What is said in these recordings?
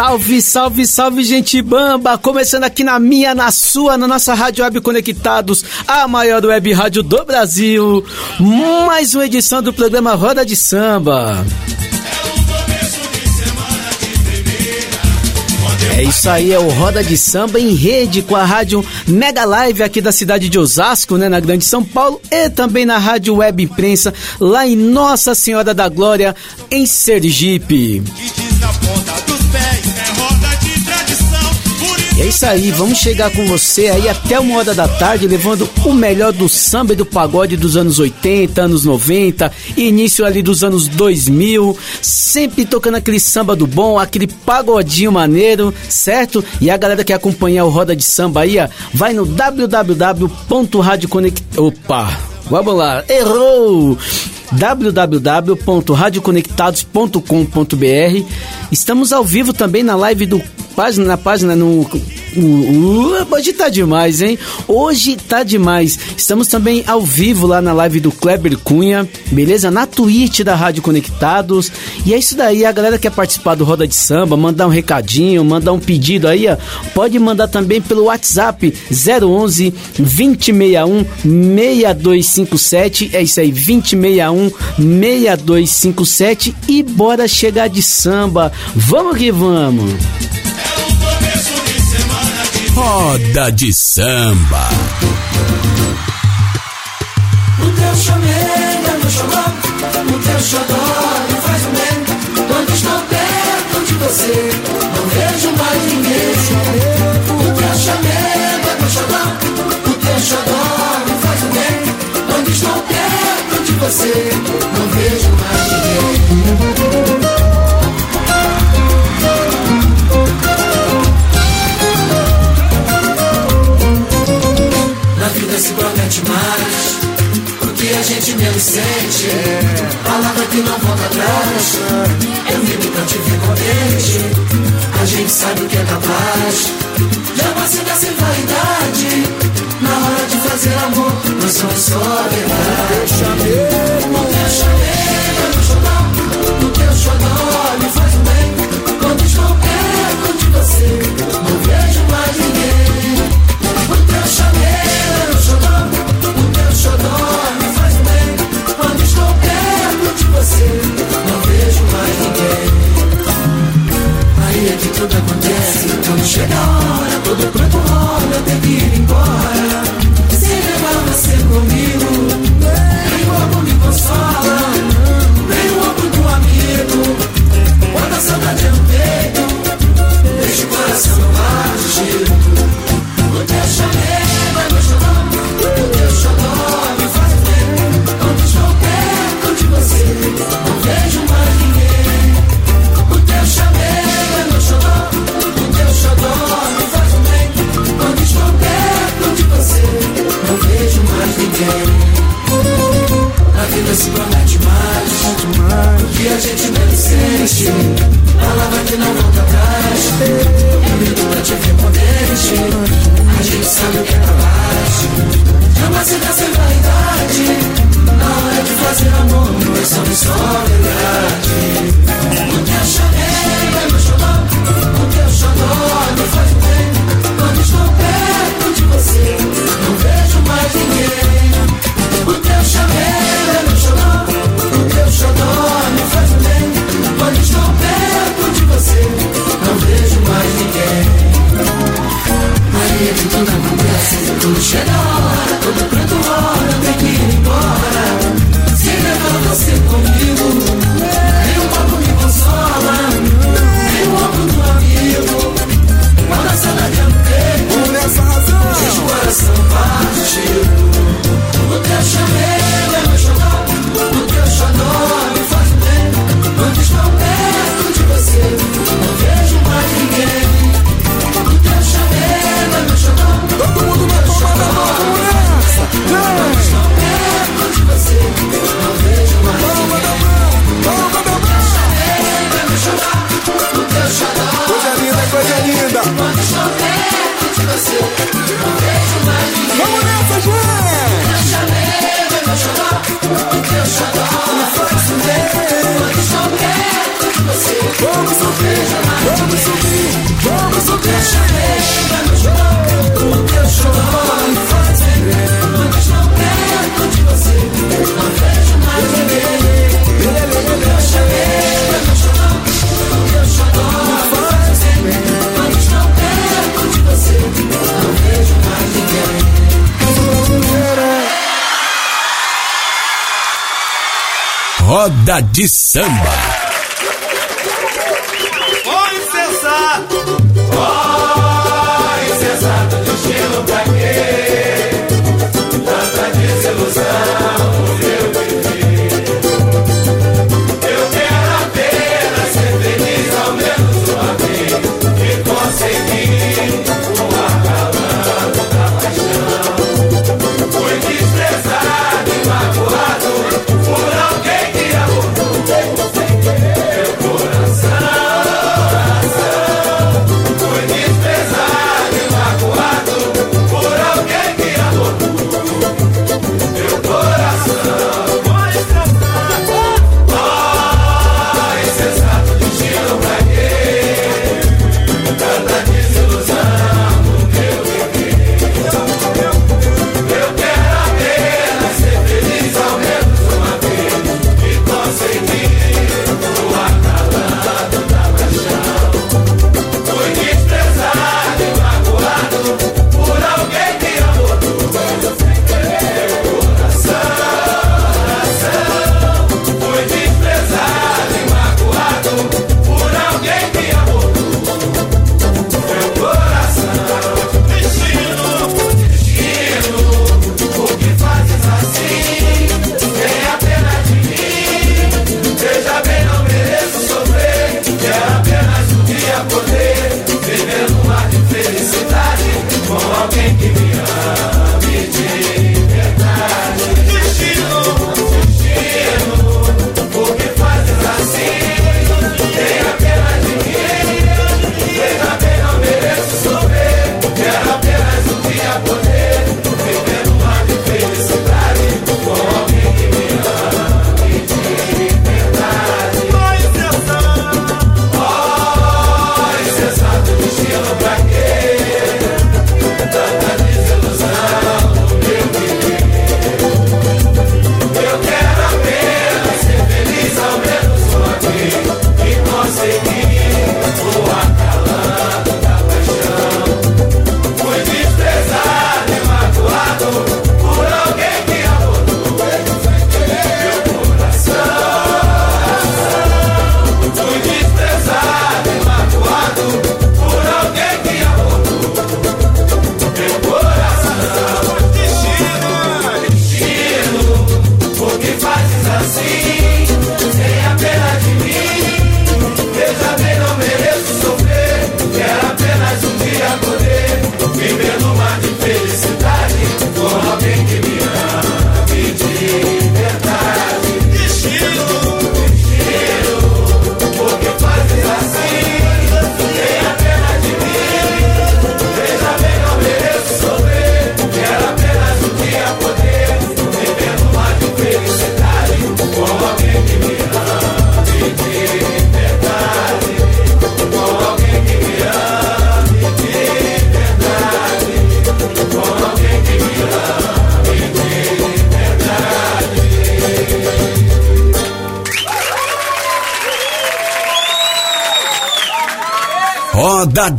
Salve, salve, salve, gente bamba! Começando aqui na minha, na sua, na nossa Rádio Web Conectados, a maior web rádio do Brasil. Mais uma edição do programa Roda de Samba. É isso aí, é o Roda de Samba em rede com a rádio Mega Live aqui da cidade de Osasco, né, na Grande São Paulo, e também na rádio Web Imprensa lá em Nossa Senhora da Glória, em Sergipe. É isso aí, vamos chegar com você aí até uma hora da tarde, levando o melhor do samba e do pagode dos anos 80, anos 90, início ali dos anos 2000, sempre tocando aquele samba do bom, aquele pagodinho maneiro, certo? E a galera que acompanha o Roda de Samba aí, ó, vai no www.radioconect... Opa! Vamos lá, errou! www.radioconectados.com.br Estamos ao vivo também na live do página, na página no. Uh, hoje tá demais, hein? Hoje tá demais. Estamos também ao vivo lá na live do Kleber Cunha, beleza? Na Twitch da Rádio Conectados. E é isso daí, a galera que quer participar do Roda de Samba, mandar um recadinho, mandar um pedido aí, ó, pode mandar também pelo WhatsApp 011 2061 6257. É isso aí, 2061 6257. E bora chegar de samba. Vamos que vamos! Roda de Samba. O teu chamego é meu xodó, o teu xodó me faz um bem. Quando estou perto de você, não vejo mais ninguém. O teu chamego é meu xodó, o teu xodó me faz um bem. Quando estou perto de você, não vejo mais ninguém. Se promete mais o que a gente menos sente. Palavra que não volta atrás. Eu vivo pra te ver contente. A gente sabe o que é capaz. Sem dar sem vaidade. Na hora de fazer amor, nós somos só verdade. O teu chamego é meu xodó. O teu faz tudo acontece, quando chega a hora, todo pronto rola, eu tenho que ir embora. Sem levar você comigo, nem o amor me consola, nem o ombro do amigo. Quando a saudade é no peito, Coisa é linda, coisa é linda. Quando chover, de você, não vejo mais ninguém. Vamos nessa, gente! Meu chamego é meu xodó, meu xodó. Vamos subir. Quando chover, de você, vamos subir, vamos subir, vamos subir. Meu chamego é quando xodó, meu xodó. Faz Quando chover, de você, não vejo Roda de samba. Foi insensato! Foi insensato, destino pra quê?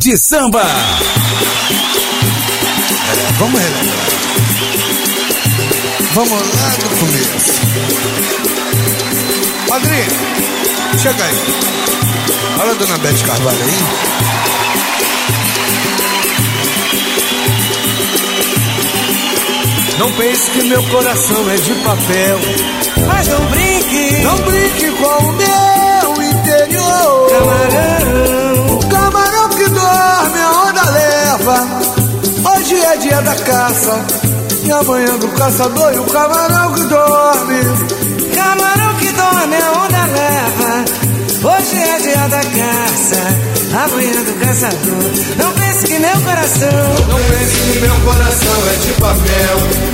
De samba. Vamos relembrar. Vamos lá do começo. Padrinho, chega aí. Olha a dona Beth Carvalho aí. Não pense que meu coração é de papel. Mas não brinque, Não brinque com o meu interior. camarão. Que dorme, a onda leva. Hoje é dia da caça. E amanhã do caçador e o camarão que dorme. Camarão que dorme, a onda leva. Hoje é dia da caça, amanhã do caçador. Não pense que meu coração, Não pense que meu coração é de papel.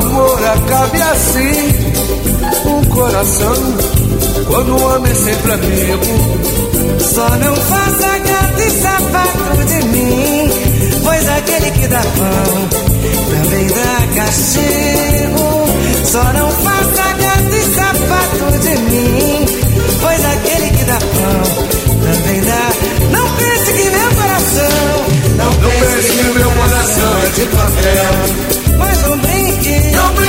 Boca cabe assim um coração quando o homem é sempre amigo. Só não faça gato e sapato de mim, pois aquele que dá pão também dá castigo. Só não faça gato e sapato de mim, pois aquele que dá pão também dá. Não pense que meu coração, não, Não pense que meu coração é de papel. mas não brinque.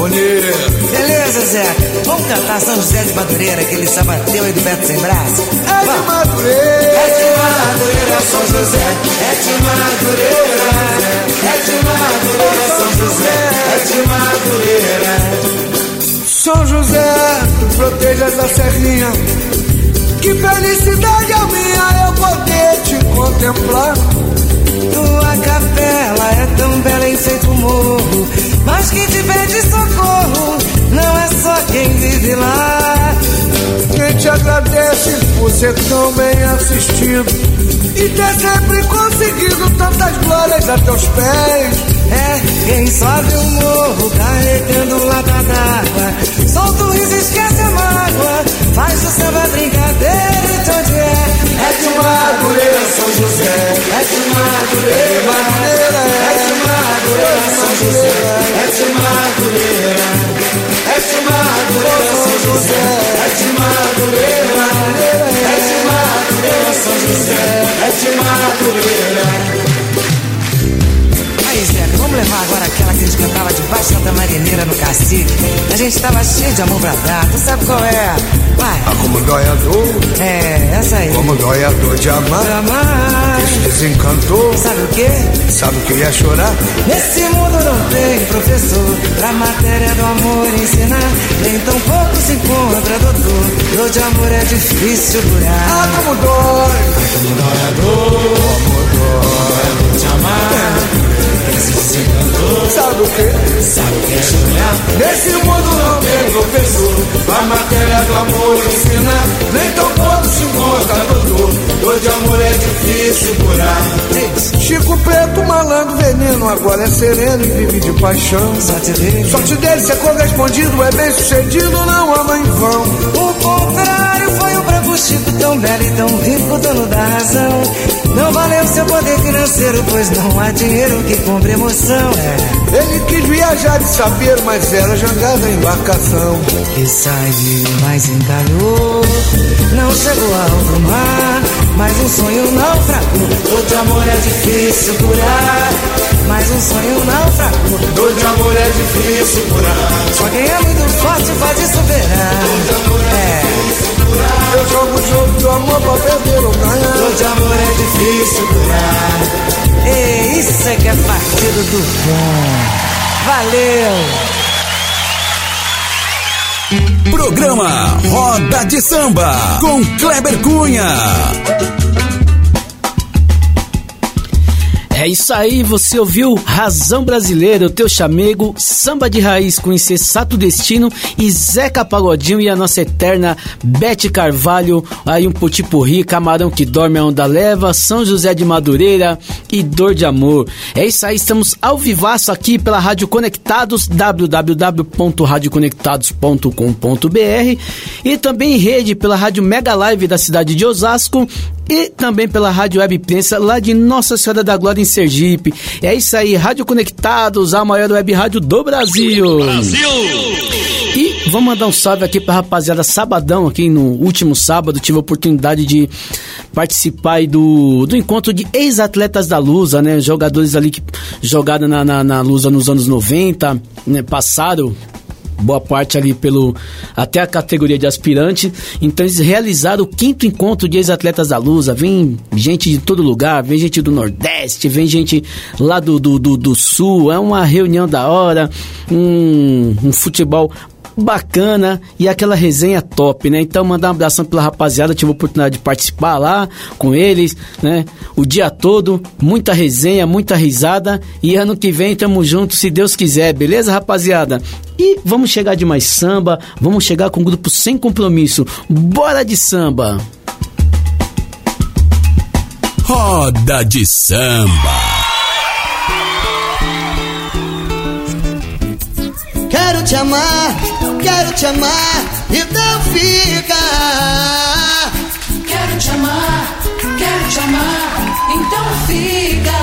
Bonito. Beleza, Zé. Vamos cantar São José de Madureira, aquele sabateu aí do Beto Sem Braço? É de. Madureira. É de Madureira, São José. É de Madureira. É de Madureira, São José. É de Madureira. São José, tu protejas a serrinha. Que felicidade a minha eu poder te contemplar. Tua capela é tão bela em feito morro. Mas quem te pede agradece por ser tão bem assistido e ter sempre conseguido tantas glórias a teus pés. É quem sobe o morro carregando lata d'água. Solta o riso, esquece a mágoa. Faz o samba brincadeira e onde é? É de Madureira, São José. É de Madureira É de Madureira, São José. É de Madureira. É de Madureira, São José. É de Madureira. É de Madureira. Zeca, vamos levar agora aquela que a gente cantava debaixo da marineira no cacique. A gente tava cheio de amor pra dar, tu sabe qual é? Vai. Ah, como dói a dor, É, essa aí. como dói a dor de amar. Amar. Desencantou, Sabe o quê? sabe o que ia chorar? Nesse mundo não tem professor pra matéria do amor ensinar. Nem tão pouco se encontra doutor. Dor de amor é difícil Ah, curar. como dói, Como dói a dor, como dói. de amar. Desencantou, Sabe o que? sabe o que é chorar? Nesse mundo não tem professor, a matéria do amor ensinar. Nem tão pouco se encontra doutor, dor de amor é difícil curar. Chico Preto, malandro, veneno, agora é sereno e vive de paixão. sorte dele. Sorte dele ser correspondido, é bem sucedido, não ama em vão. O contrário foi o bravo Chico, tão belo e tão rico, dono da razão. Não valeu seu poder financeiro, pois não há dinheiro que compre emoção. É. Ele quis viajar de saber, mas era jangada a embarcação. Que saiu, mas encalhou. Não chegou ao mar, mas um sonho naufragou. De amor é difícil curar, mas um sonho naufragou. De amor é difícil curar. Só quem é muito forte pode superar. É, Eu jogo o jogo do amor pra perder ou ganhar. dor de amor é difícil curar. E isso é que é partido do bom. Valeu! Programa Roda de Samba com Kleber Cunha. É isso aí, você ouviu Razão Brasileira, o teu chamego, samba de raiz com Incessato Destino e Zeca Pagodinho e a nossa eterna Bete Carvalho, aí um potipurri, Camarão que dorme a onda leva, São José de Madureira e Dor de Amor. É isso aí, estamos ao vivaço aqui pela Rádio Conectados, www.radioconectados.com.br e também em rede pela Rádio Mega Live da cidade de Osasco e também pela Rádio Web Prensa lá de Nossa Senhora da Glória em Sergipe. É isso aí, Rádio Conectados, a maior web rádio do Brasil. E vamos mandar um salve aqui pra rapaziada sabadão, aqui no último sábado, tive a oportunidade de participar aí do, do encontro de ex-atletas da Lusa, né? Jogadores ali que jogaram na, na, na Lusa nos anos 90, né? Passaram boa parte ali pelo até a categoria de aspirante. Então eles realizaram o quinto encontro de ex-atletas da Lusa. Vem gente de todo lugar, vem gente do Nordeste, vem gente lá do, do, do, do Sul. É uma reunião da hora, um, um futebol bacana e aquela resenha top, né? Então mandar um abração pela rapaziada, tive a oportunidade de participar lá com eles, né? O dia todo, muita resenha, muita risada e ano que vem tamo junto, se Deus quiser, beleza, rapaziada? E vamos chegar de mais samba, vamos chegar com um grupo sem compromisso. Bora de samba! Roda de samba. Quero te amar, quero te amar, então fica. Quero te amar, quero te amar, então fica.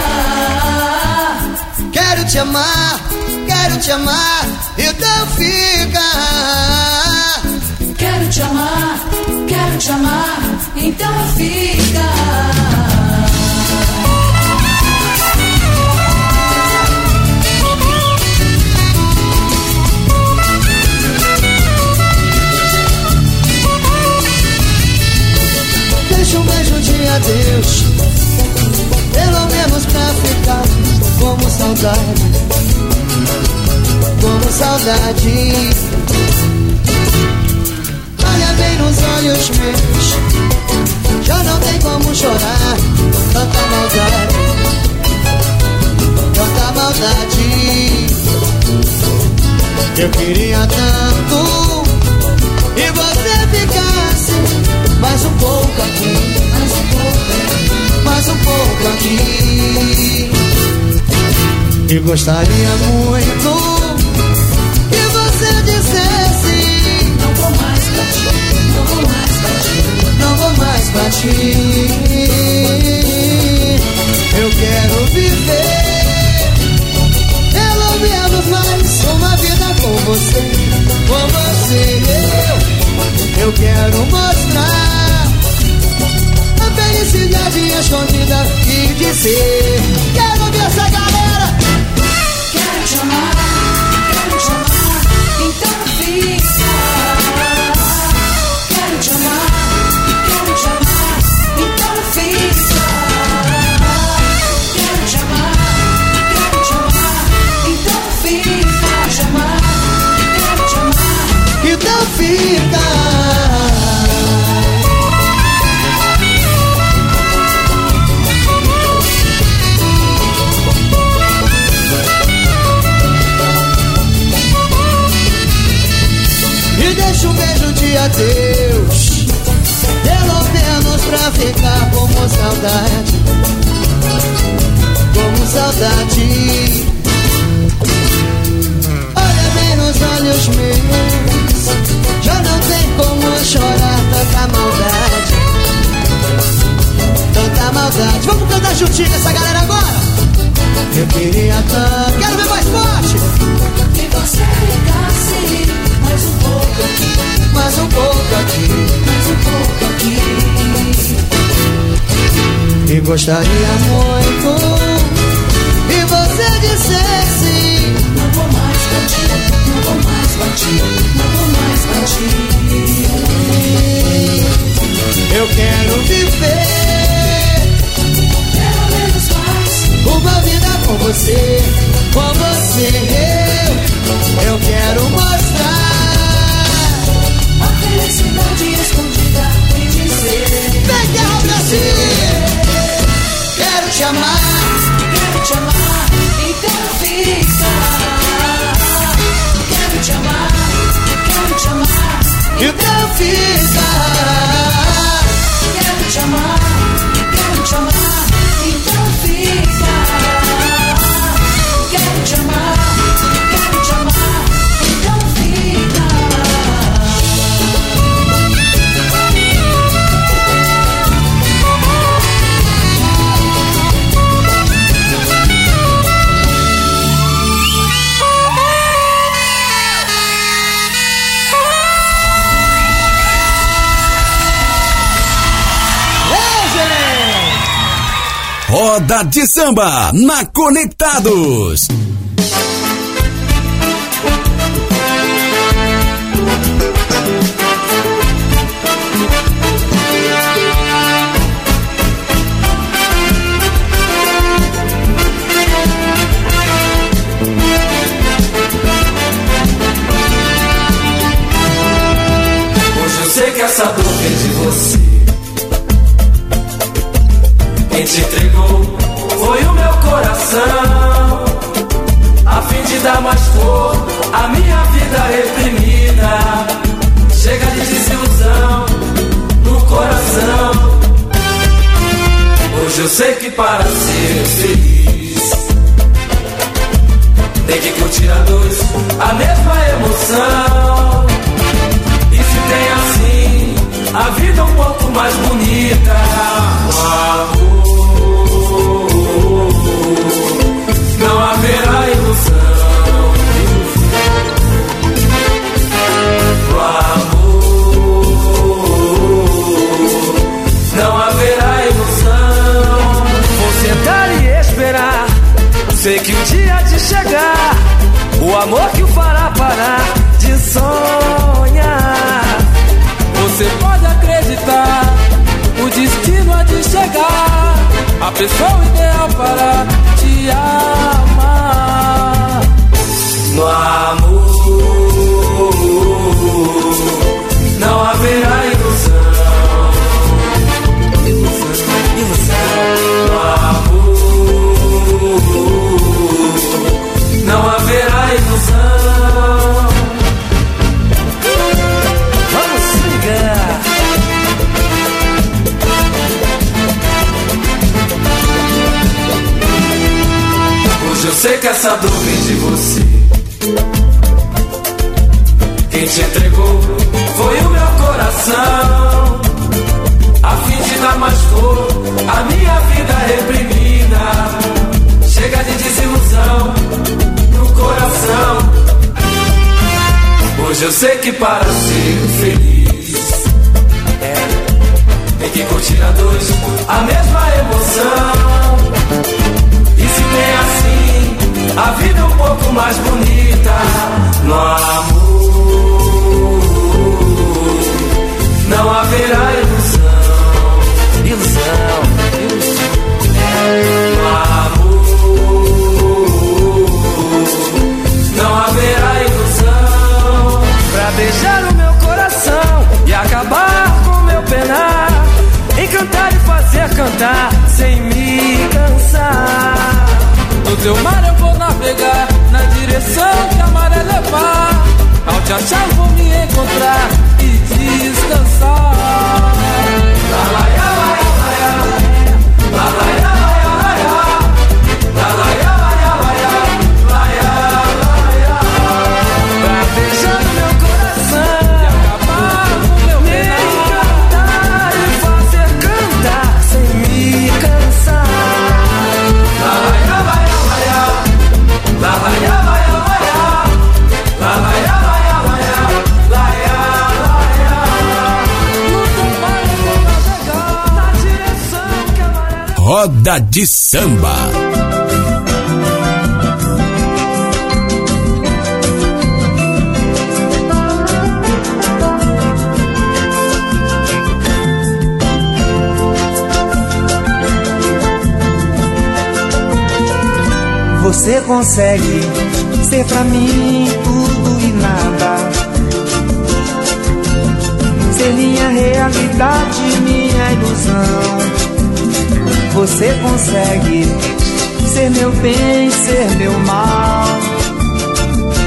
Quero te amar, quero te amar, então fica. Quero te amar, quero te amar, então fica. Pelo menos pra ficar como saudade, como saudade. Olha bem nos olhos meus, já não tem como chorar, tanta maldade, tanta maldade. Eu queria tanto e você ficasse mais um pouco aqui, mais um pouco, mais um pouco aqui. E gostaria muito que você dissesse: Não vou mais pra ti, não vou mais pra ti. Não vou mais pra ti. Eu quero viver, pelo menos mais uma vida com você, com você. Eu, eu quero mostrar felicidade escondida e dizer: Quero ver essa galera. Quero te amar, beijo de adeus Pelo menos pra ficar como saudade. Como saudade. Olha bem nos olhos meus. Já não tem como chorar tanta maldade. Tanta maldade. Vamos cantar juntinho essa galera agora? Eu queria tanto. Quero ver mais forte. Que você ficasse mais um pouco Mais um pouco aqui mais um pouco aqui. E gostaria muito E você dissesse Não vou mais pra ti, não vou mais pra ti, não vou mais pra ti. Eu quero viver menos mais Uma vida com você Com você eu Eu quero mostrar Quero te amar Quero te amar, então fica. Quero te amar, quero te amar, Então fica. Quero te amar, Roda de Samba na Conectados. Hoje eu sei que essa dor é de você. Eu sei que para ser feliz tem que curtir a dois a mesma emoção. E se tem assim a vida é um pouco mais bonita, o amor não haverá ilusão. Pessoa ideal para essa vem de você. Quem te entregou foi o meu coração. A fim de dar mais cor à minha vida reprimida. Chega de desilusão no coração. Hoje eu sei que para ser feliz é, tem que curtir a dois a mesma emoção. E se tem assim, a vida é um pouco mais bonita. No amor, não haverá ilusão. Ilusão, No amor, não haverá ilusão. Pra beijar o meu coração e acabar com meu penar. Encantar e fazer cantar sem me cansar. No teu mar eu vou navegar na direção que a maré levar. Ao te achar vou me encontrar e descansar. La la ya la Roda de samba. Você consegue ser pra mim tudo e nada. Ser minha realidade, minha ilusão. Você consegue ser meu bem, ser meu mal.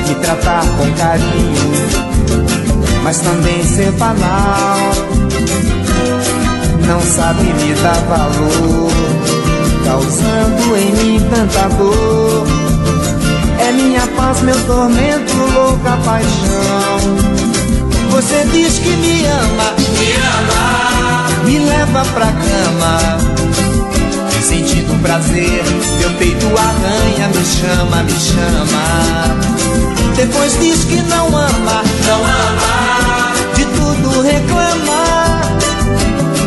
Me tratar com carinho, mas também ser banal. Não sabe me dar valor causando em mim tanta dor. É minha paz, meu tormento, louca paixão. Você diz que me ama, me ama, me leva pra cama. Prazer, meu peito arranha, me chama, me chama. Depois diz que não ama, não ama, de tudo reclama.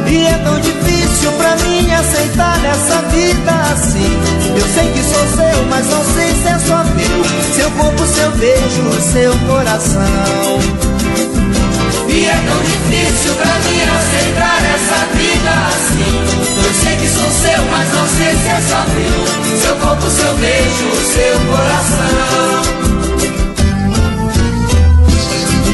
E é tão difícil pra mim aceitar essa vida assim. Eu sei que sou seu, mas não sei se é só meu. Seu corpo, seu beijo, seu coração. E é tão difícil pra mim aceitar essa vida assim. Eu sei que sou seu, mas não sei se é só meu. Seu corpo, seu beijo, seu coração.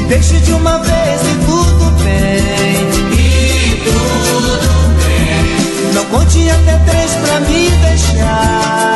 Deixe de uma vez e tudo bem. E tudo bem. Não conte até três pra me deixar.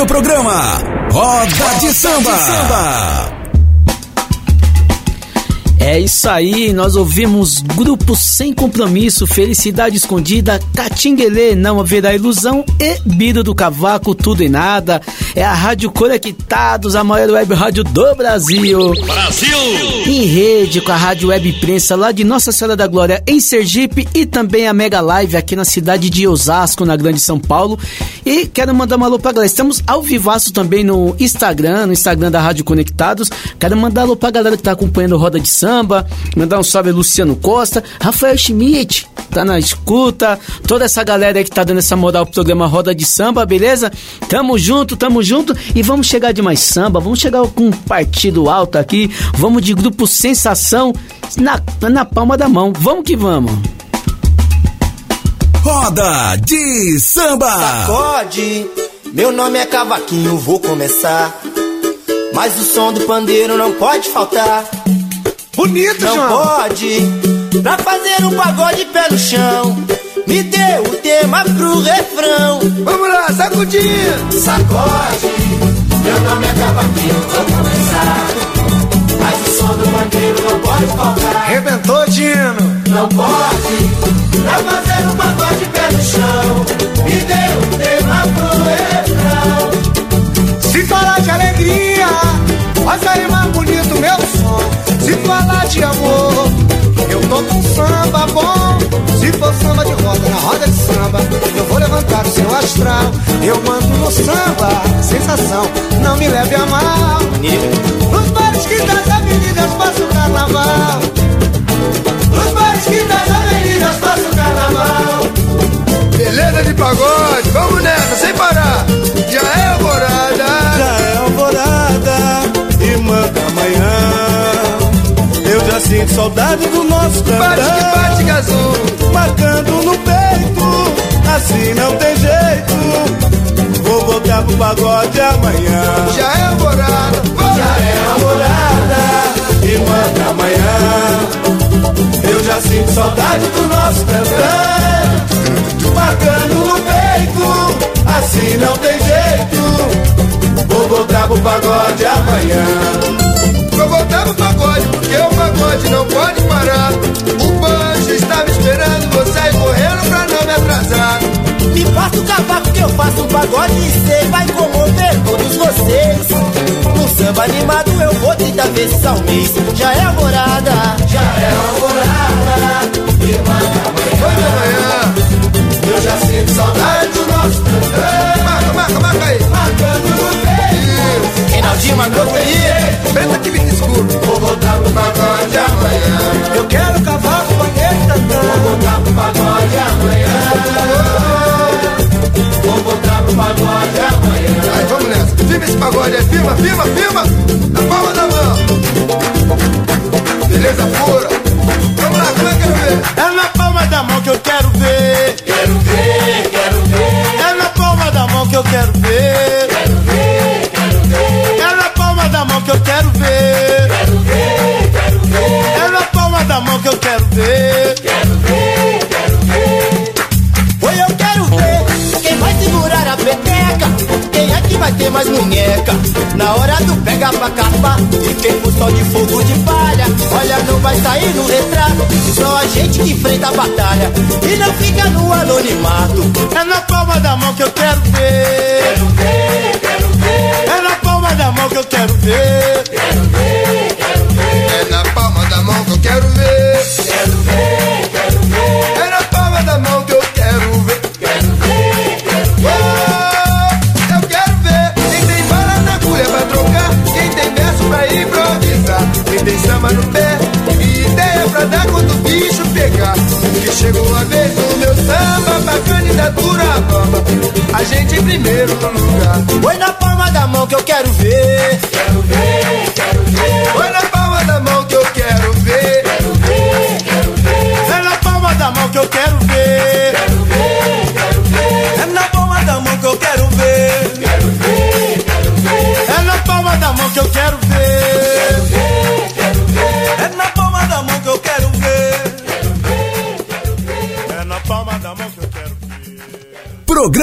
Está ouvindo o programa Roda de Samba. É isso aí, nós ouvimos Grupo Sem Compromisso, Felicidade Escondida, Catinguelê, Não Haverá Ilusão e Biro do Cavaco, Tudo e Nada. É a Rádio Conectados, a maior web rádio do Brasil. Brasil! Em rede com a Rádio Web Imprensa lá de Nossa Senhora da Glória em Sergipe e também a Mega Live aqui na cidade de Osasco, na Grande São Paulo. E quero mandar uma alô pra galera. Estamos ao vivaço também no Instagram, no Instagram da Rádio Conectados. Quero mandar alô pra galera que tá acompanhando Roda de Samba, mandar um salve a Luciano Costa, Rafael Schmidt, tá na escuta, toda essa galera aí que tá dando essa moral pro programa Roda de Samba, beleza? Tamo junto, tamo junto e vamos chegar de mais samba, vamos chegar com um partido alto aqui, vamos de grupo Sensação na, na palma da mão, vamos que vamos. Roda de Samba. Sacode, meu nome é Cavaquinho, vou começar. Mas o som do pandeiro não pode faltar. Bonito, Não João. pode, pra fazer um pagode pé no chão. Me dê o tema pro refrão. Vamos lá, sacudinha. Sacode, meu nome é Cavaquinho, vou começar. Mas o som do pandeiro não pode faltar. Arrebentou, Dino. Não pode, pra fazer um pagode pé no chão. Me dê o tema pro refrão. Se falar de alegria, vai sair mais bonito meu som. Se falar de amor, eu tô com samba bom. Se for samba de roda, na roda de samba, eu vou levantar o seu astral. Eu mando no samba, sensação, não me leve a mal. Nos bares que das avenidas passa o carnaval. Nos bares que das avenidas passa o carnaval. Beleza de pagode, vamos nessa, sem parar. Já é alvorada. Já é alvorada e manda amanhã. Sinto saudade do nosso Bate que bate, marcando no peito. Assim não tem jeito. Vou voltar pro pagode amanhã. Já é alvorada. Já é alvorada e manda amanhã. Eu já sinto saudade do nosso tantã, marcando no peito. Assim não tem jeito. Vou voltar pro pagode amanhã. Vou voltar pro pagode, porque o pagode não pode parar. O banjo está me esperando, vou sair correndo pra não me atrasar. Me passa o cavaco que eu faço um pagode e cê vai comover todos vocês. No samba animado eu vou 30 vezes ao mês. Já é alvorada, já é alvorada. E manda Vamos amanhã. Eu já sinto saudade do nosso tantã, Marca, marca, marca aí. marcando no peito. Reinaldinho marcou firma, firma, firma na palma da mão. Beleza pura. Vamos lá, como é que eu ver? É na palma da mão que eu quero ver. Quero ver, quero ver. É na palma da mão que eu quero ver. Quero ver, quero ver. É na palma da mão que eu quero ver. Quero ver, quero ver. É na palma da mão que eu quero ver. tem mais munheca. Na hora do pega pra capar, e tempo só de fogo de palha. Olha, não vai sair no retrato, só a gente que enfrenta a batalha. E não fica no anonimato. É na palma da mão que eu quero ver. Quero ver, quero ver. É na palma da mão que eu quero ver. Quero ver, quero ver. É na palma da mão que eu quero ver. Chegou a vez do meu samba pra candidatura Vamos, bamba. A gente primeiro tá no lugar. Foi na palma da mão que eu quero ver. Quero ver.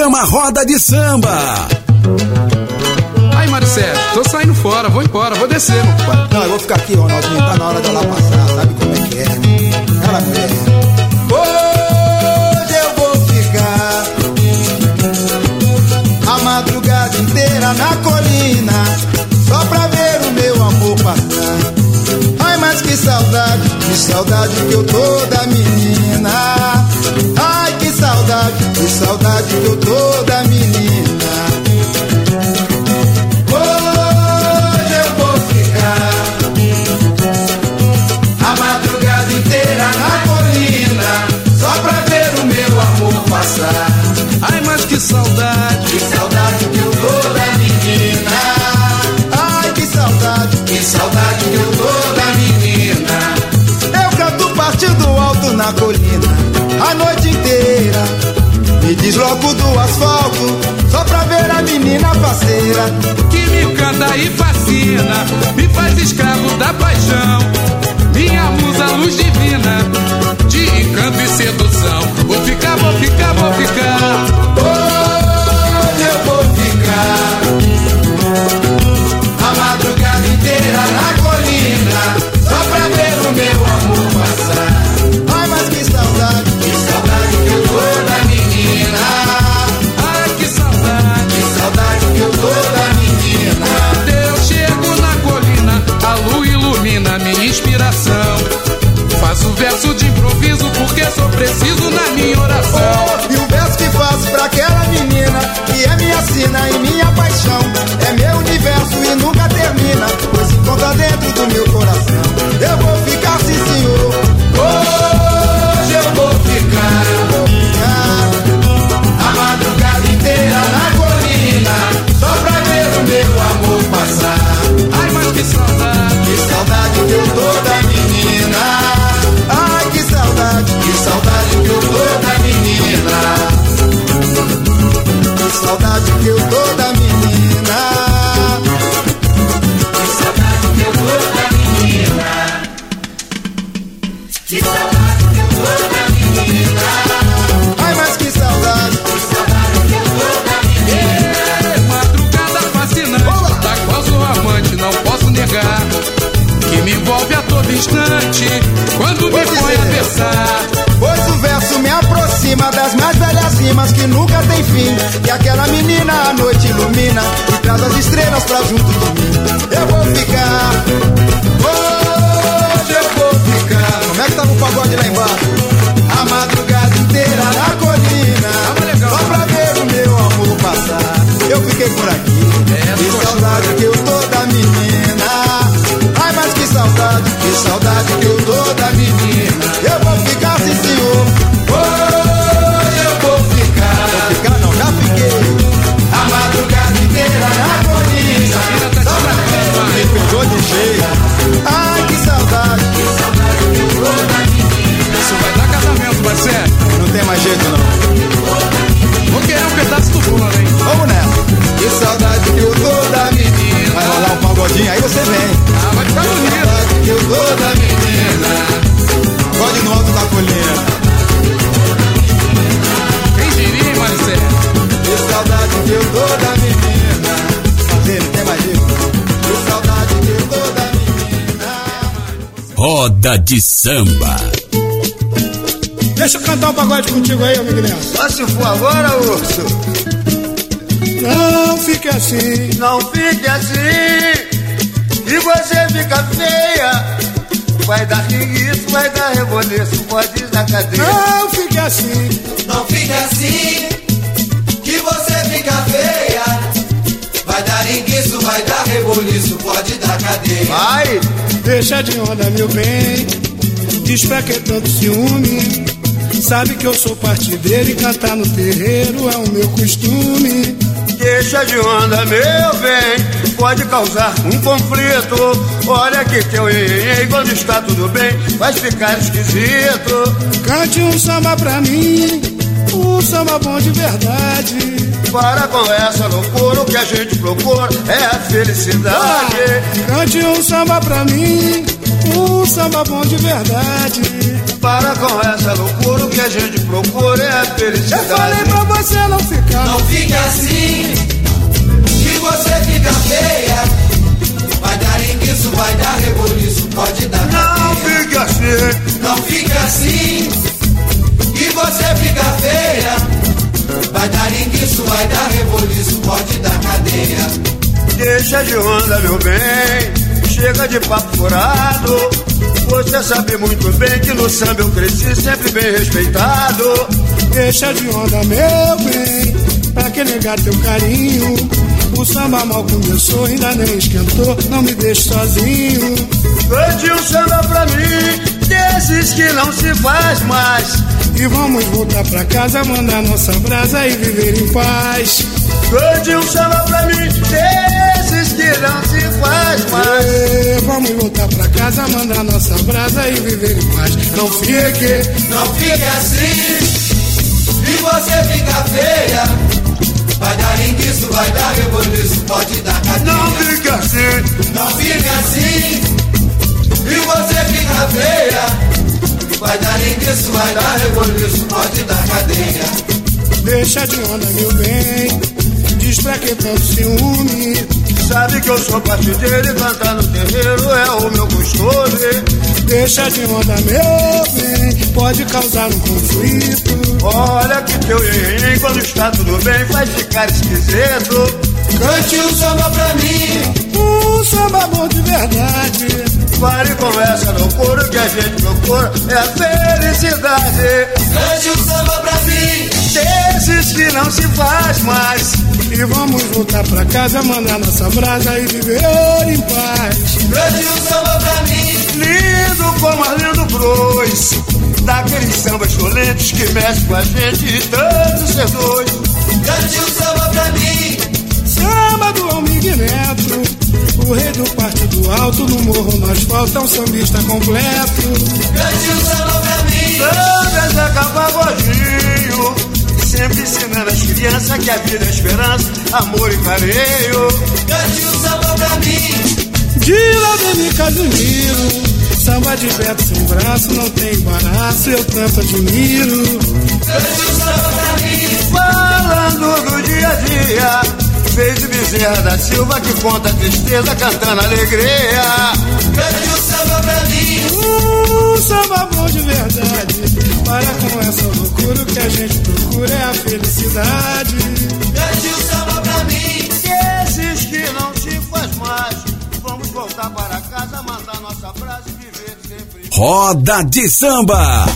programa Roda de Samba. Aí, Maricelo, tô saindo fora, vou embora, vou descer. Não, eu vou ficar aqui, Ronaldinho, tá na hora dela passar, sabe como é que é? Né? Ela pega. Hoje eu vou ficar a madrugada inteira na colina, só pra ver o meu amor passar. Ai, mas que saudade, que saudade que eu tô da menina. Ai, que saudade que saudade que eu tô da minha Desloco do asfalto só pra ver a menina parceira que me encanta e fascina, me faz escravo da paixão. Minha musa luz divina, de encanto e sedução. Vou ficar, vou ficar, vou ficar. por aquí. Roda de samba. Deixa eu cantar um pagode contigo aí, amigo Nelson. Só se for agora, urso. Não fique assim. Não fique assim. E você fica feia. Vai dar ringuiço, vai dar reboliço, pode ir na cadeia. Não fique assim. Não fique assim, que você fica feia. Enguiço, vai dar reboliço, pode dar cadeia. Vai! Deixa de onda, meu bem. Diz pra que tanto ciúme. Sabe que eu sou partideiro e cantar no terreiro é o meu costume. Deixa de onda, meu bem, pode causar um conflito. Olha que teu iê, quando está tudo bem, vai ficar esquisito. Cante um samba pra mim, um samba bom de verdade. Para com essa loucura, o que a gente procura é a felicidade. Cante um samba pra mim, um samba bom de verdade. Para com essa loucura, o que a gente procura é a Eu felicidade. falei pra você não ficar. Não fique assim, que você fica feia. Vai dar enguiço, vai dar reboliço, pode dar Não fique assim, Não fique assim, você fica feia. Vai dar enguiço, vai dar reboliço, pode dar cadeia. deixa de onda, meu bem. Chega de papo furado. Você sabe muito bem que no samba eu cresci sempre bem respeitado. Deixa de onda, meu bem. Pra que negar teu carinho? O samba mal começou, ainda nem esquentou. Não me deixe sozinho. Cante um samba pra mim, desses que não se faz mais. E vamos voltar pra casa, mandar nossa brasa e viver em paz. Cante um samba pra mim, desses que não se faz mais. E vamos voltar pra casa, mandar nossa brasa e viver em paz. Não fique, Não fique assim, e você fica feia. Vai dar enguiço, vai dar reboliço, pode dar Não cadeia. fica assim, Não fique assim, e você fica feia. Vai dar enguiço, vai dar reboliço, pode dar cadeia. deixa de onda, meu bem. Diz pra que tanto ciúme? sabe que eu sou partideiro e cantar no terreiro é o meu costume. Deixa de onda, meu bem. Pode causar um conflito. Olha que teu iê, quando está tudo bem, faz ficar esquisito. Cante um samba pra mim, Um samba bom de verdade. Pare com essa loucura, o que a gente procura é a felicidade. cante um samba pra mim. Desses que não se faz mais. E vamos voltar pra casa, mandar nossa brasa e viver em paz. Cante um samba pra mim, Lindo como Arlindo Cruz. Daqueles sambas violentos que mexem com a gente e tanto ser dois. cante um samba pra mim. Samba do Almig Neto. O rei do partido alto, no morro no asfalto, é um sambista completo. Cante um samba pra mim, Samba Zé Capagodinho. Sempre ensinando as crianças que a vida é esperança, amor e carinho. cante um samba pra mim. De Laudemir Casimiro. Samba de Beto sem braço, não tem embaraço, eu tanto admiro. Cante um samba pra mim, Falando do dia a dia. Fez o Bezerra da Silva que conta a tristeza cantando alegria. cante um samba pra mim. Um samba bom de verdade. Para com essa loucura, o que a gente procura é a felicidade. Cante um samba pra mim. Esses que não se faz mais. Vamos voltar para casa, mandar nossa frase e viver sempre. Roda de samba.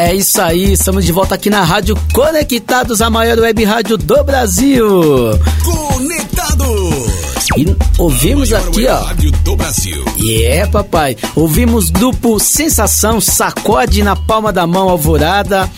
É isso aí, estamos de volta aqui na Rádio Conectados, a maior web rádio do Brasil. Conectados. E ouvimos aqui, ó. Rádio do Brasil. E é, papai. Ouvimos grupo Sensação, Sacode na Palma da Mão, Alvorada.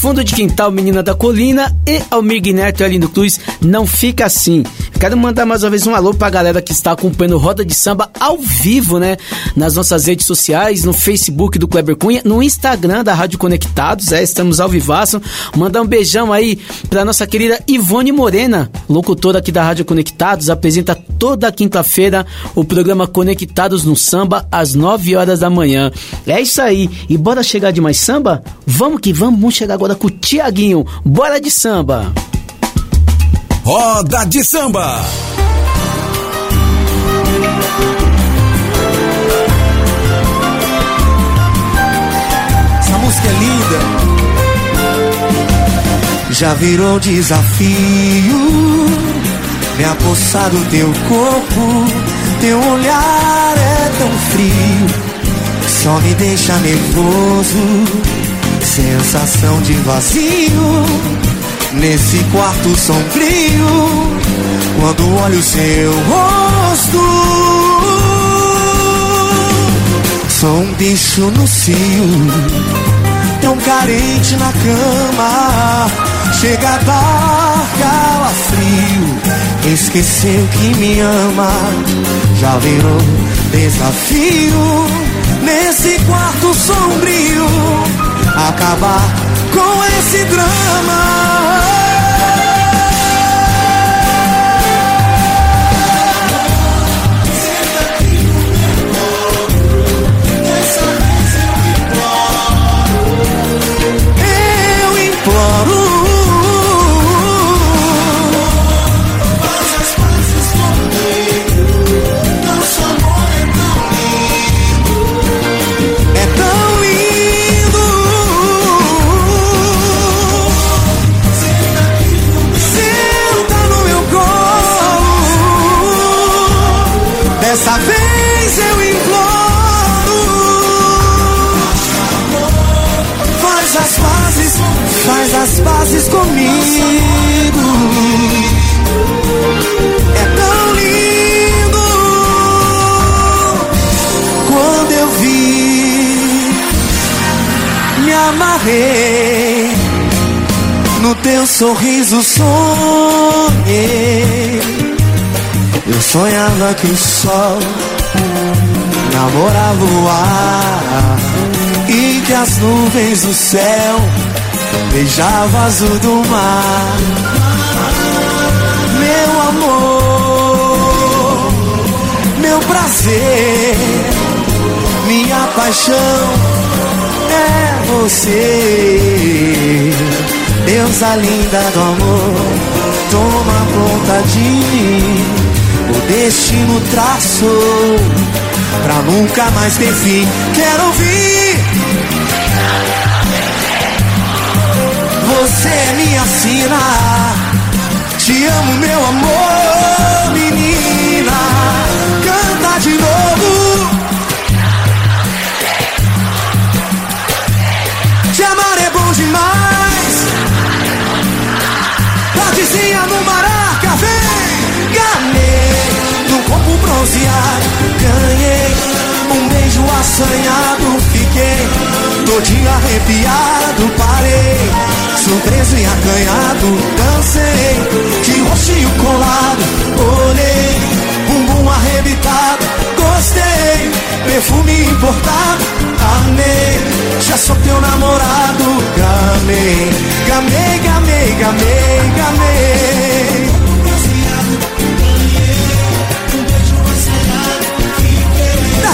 Fundo de Quintal, Menina da Colina e Almir Neto e Alindo Cruz, não fica assim. Quero mandar mais uma vez um alô pra galera que está acompanhando Roda de Samba ao vivo, né? Nas nossas redes sociais, no Facebook do Kleber Cunha, no Instagram da Rádio Conectados, é, estamos ao vivaço. Mandar um beijão aí pra nossa querida Ivone Morena, locutora aqui da Rádio Conectados, apresenta toda quinta-feira o programa Conectados no Samba, às 9 horas da manhã. É isso aí. E bora chegar de mais samba? Vamos que vamos, vamos chegar agora com o Tiaguinho. Bora de samba! Roda de samba. música é linda. Já virou desafio me apossar do teu corpo. Teu olhar é tão frio, só me deixa nervoso. Sensação de vazio nesse quarto sombrio. Quando olho seu rosto, sou um bicho no cio, tão carente na cama. Chega a dar calafrio, esqueceu que me ama, já virou desafio nesse quarto sombrio. Acabar com esse drama. Sorriso sonhei. Eu sonhava que o sol namorava o ar e que as nuvens do céu beijavam azul do mar. Meu amor, meu prazer, minha paixão é você. Deusa linda do amor, toma conta de mim. O destino traçou pra nunca mais ter fim. Quero ouvir. Você me assina. Te amo, meu amor, assanhado. Fiquei todinho arrepiado. Parei, surpreso e acanhado. Dancei de roxinho colado. Olhei, bumbum arrebitado. Gostei, perfume importado. Amei, já sou teu namorado. Gamei, gamei, gamei, gamei, gamei.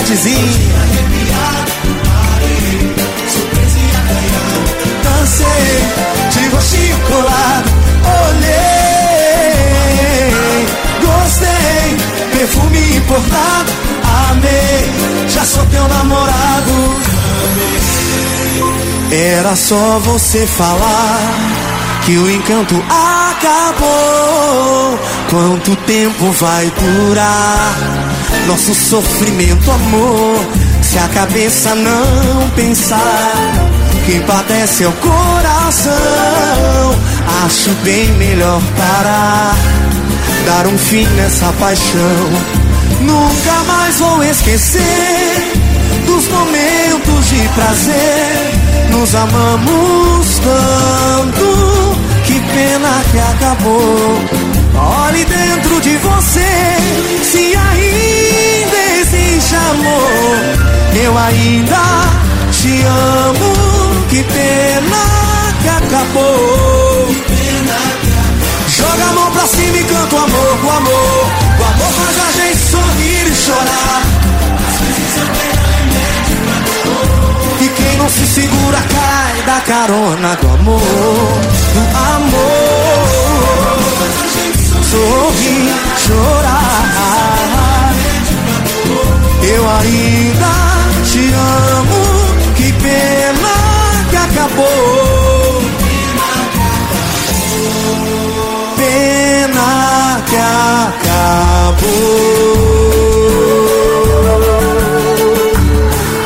Tardezinha Dancei de roxinho colado Olhei. Gostei Perfume importado Amei. Já sou teu namorado. Era só você falar Que o encanto acabou. Quanto tempo vai durar Nosso sofrimento, amor Se a cabeça não pensar quem padece é o coração. Acho bem melhor parar, dar um fim nessa paixão. Nunca mais vou esquecer dos momentos de prazer. Nos amamos tanto, que pena que acabou. Olhe dentro de você, se ainda existe amor. Eu ainda te amo. Que pena que acabou. Joga a mão pra cima e canta o amor, o amor. O amor faz a gente sorrir e chorar. E quem não se segura cai da carona do amor, do amor. Sorrir, chorar. Eu ainda te amo. Que pena acabou. Pena que acabou.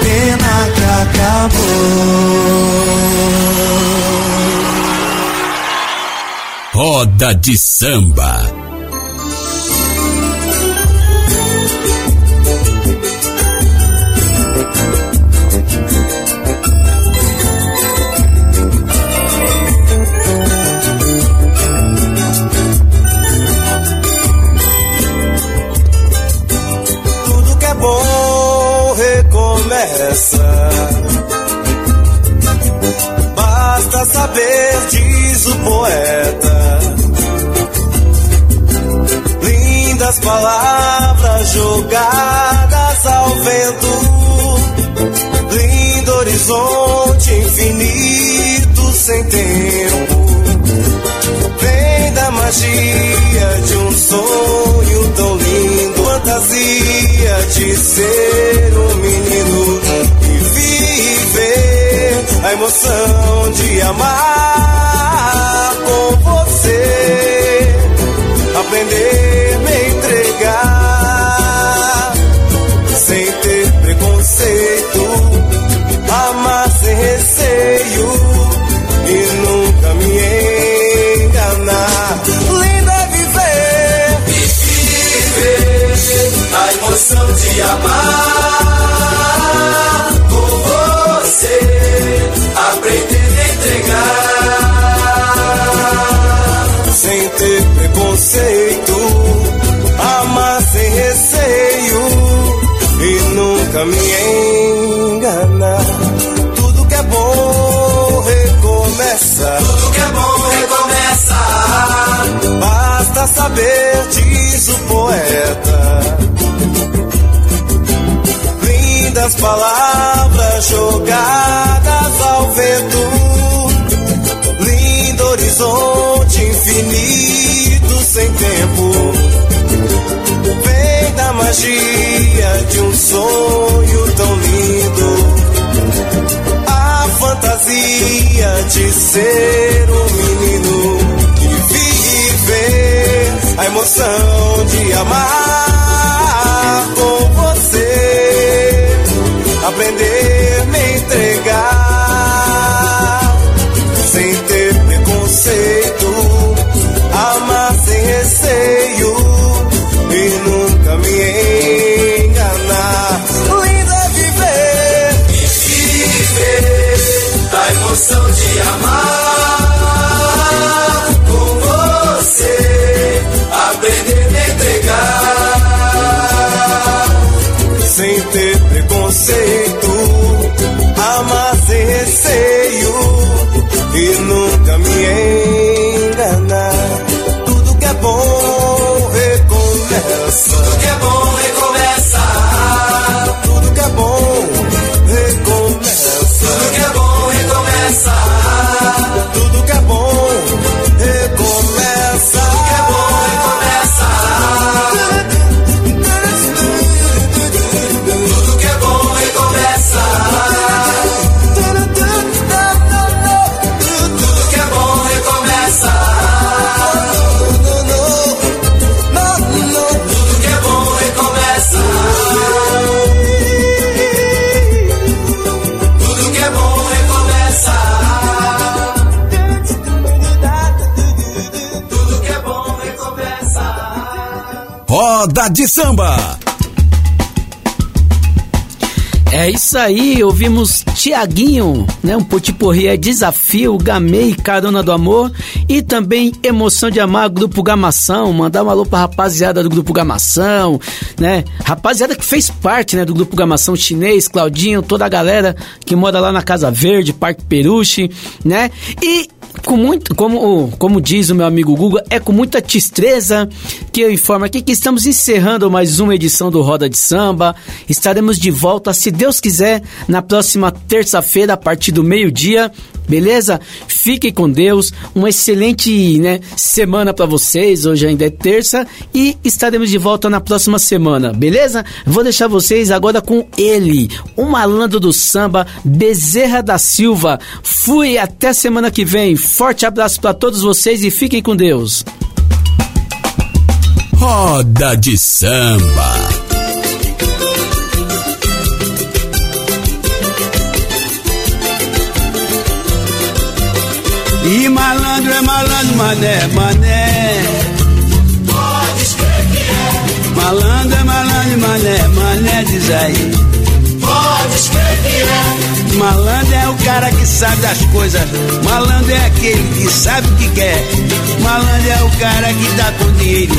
Pena que acabou. Roda de samba. Saber, diz o poeta. Lindas palavras jogadas ao vento. Lindo horizonte infinito sem tempo. Vem da magia de um sonho tão lindo, fantasia de ser um menino e viver a emoção amar com você, aprender me entregar sem ter preconceito, amar sem receio e nunca me enganar. Lindo é viver e viver a emoção de amar nunca me enganar. Tudo que é bom recomeça. Tudo que é bom recomeça. Basta saber, diz o poeta. Lindas palavras jogadas ao vento. Lindo horizonte infinito sem tempo. Da magia de um sonho tão lindo. A fantasia de ser um menino e viver a emoção de amar com você. Aprender me entregar Roda de samba. É isso aí, ouvimos Tiaguinho, né? Um potiporri é desafio, Gamei, Carona do Amor e também Emoção de Amar, Grupo Gamação. Mandar um alô pra rapaziada do Grupo Gamação, né? Rapaziada que fez parte, né, do Grupo Gamação chinês, Claudinho, toda a galera que mora lá na Casa Verde, Parque Peruche, né? E com muito, como, como diz o meu amigo Google, é com muita tristeza que eu informo aqui que estamos encerrando mais uma edição do Roda de Samba. Estaremos de volta, se Deus quiser, na próxima terça-feira, a partir do meio-dia. Beleza? Fiquem com Deus. Uma excelente né, semana para vocês. Hoje ainda é terça e estaremos de volta na próxima semana, beleza? Vou deixar vocês agora com ele, o malandro do samba, Bezerra da Silva. Fui até semana que vem. Forte abraço para todos vocês e fiquem com Deus. Roda de samba. E malandro é malandro, mané, mané. Pode escrever. Malandro é malandro, mané, mané, diz aí. Pode escrever. Malandro é o cara que sabe das coisas. Malandro é aquele que sabe o que quer. Malandro é o cara que tá com dinheiro.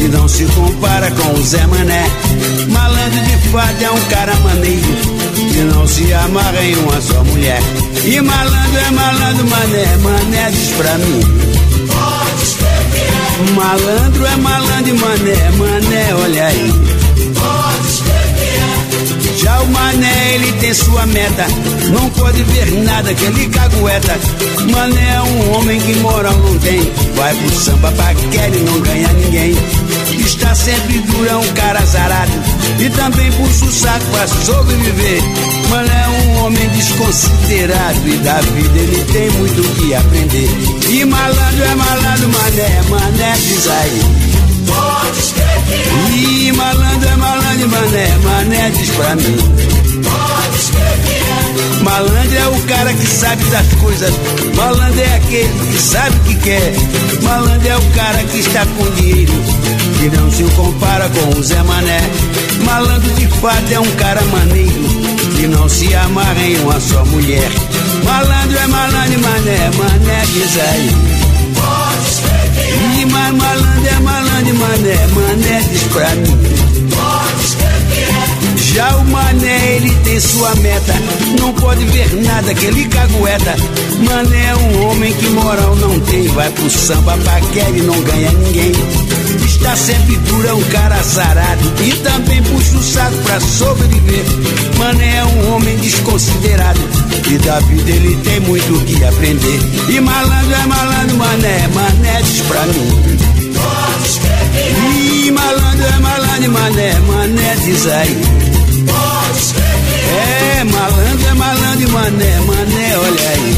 E não se compara com o Zé Mané. Malandro de fato é um cara maneiro. Que não se amarra em uma só mulher. E malandro é malandro, mané, mané, diz pra mim. Malandro é malandro, e mané, mané, olha aí. Já o mané, ele tem sua meta. Não pode ver nada que ele cagueta. Mané é um homem que moral não tem. Vai pro samba, paquera e não ganha ninguém. Está sempre duro, é um cara azarado. E também puxa o saco pra sobreviver. Mané é um homem desconsiderado. E da vida ele tem muito o que aprender. E malandro é malandro, mané, mané, diz aí. Mim. Malandro é o cara que sabe das coisas. Malandro é aquele que sabe o que quer. Malandro é o cara que está com dinheiro. Que não se compara com o Zé Mané. Malandro de fato é um cara maneiro. Que não se amarra em uma só mulher. Malandro é malandro, mané, mané, diz aí. Pode escrever. Malandro é malandro, mané, mané, diz pra mim. Já o mané, ele tem sua meta. Não pode ver nada que ele cagueta. Mané é um homem que moral não tem. Vai pro samba, paquera e não ganha ninguém. Está sempre duro, é um cara azarado. E também puxa o saco pra sobreviver. Mané é um homem desconsiderado. E da vida ele tem muito o que aprender. E malandro é malandro, mané, mané diz pra mim. E malandro é malandro, mané, mané diz aí. É, malandro é malandro e mané, mané, olha aí.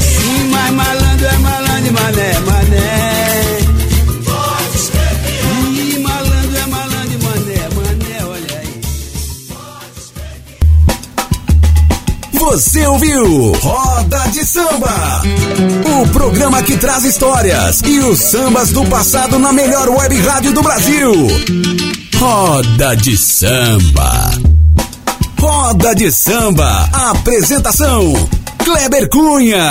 Sim, mas malandro é malandro e mané, mané. Ih, malandro é malandro e mané, mané, olha aí. Você ouviu Roda de Samba, o programa que traz histórias e os sambas do passado na melhor web rádio do Brasil. Roda de Samba. Roda de Samba, apresentação Kleber Cunha.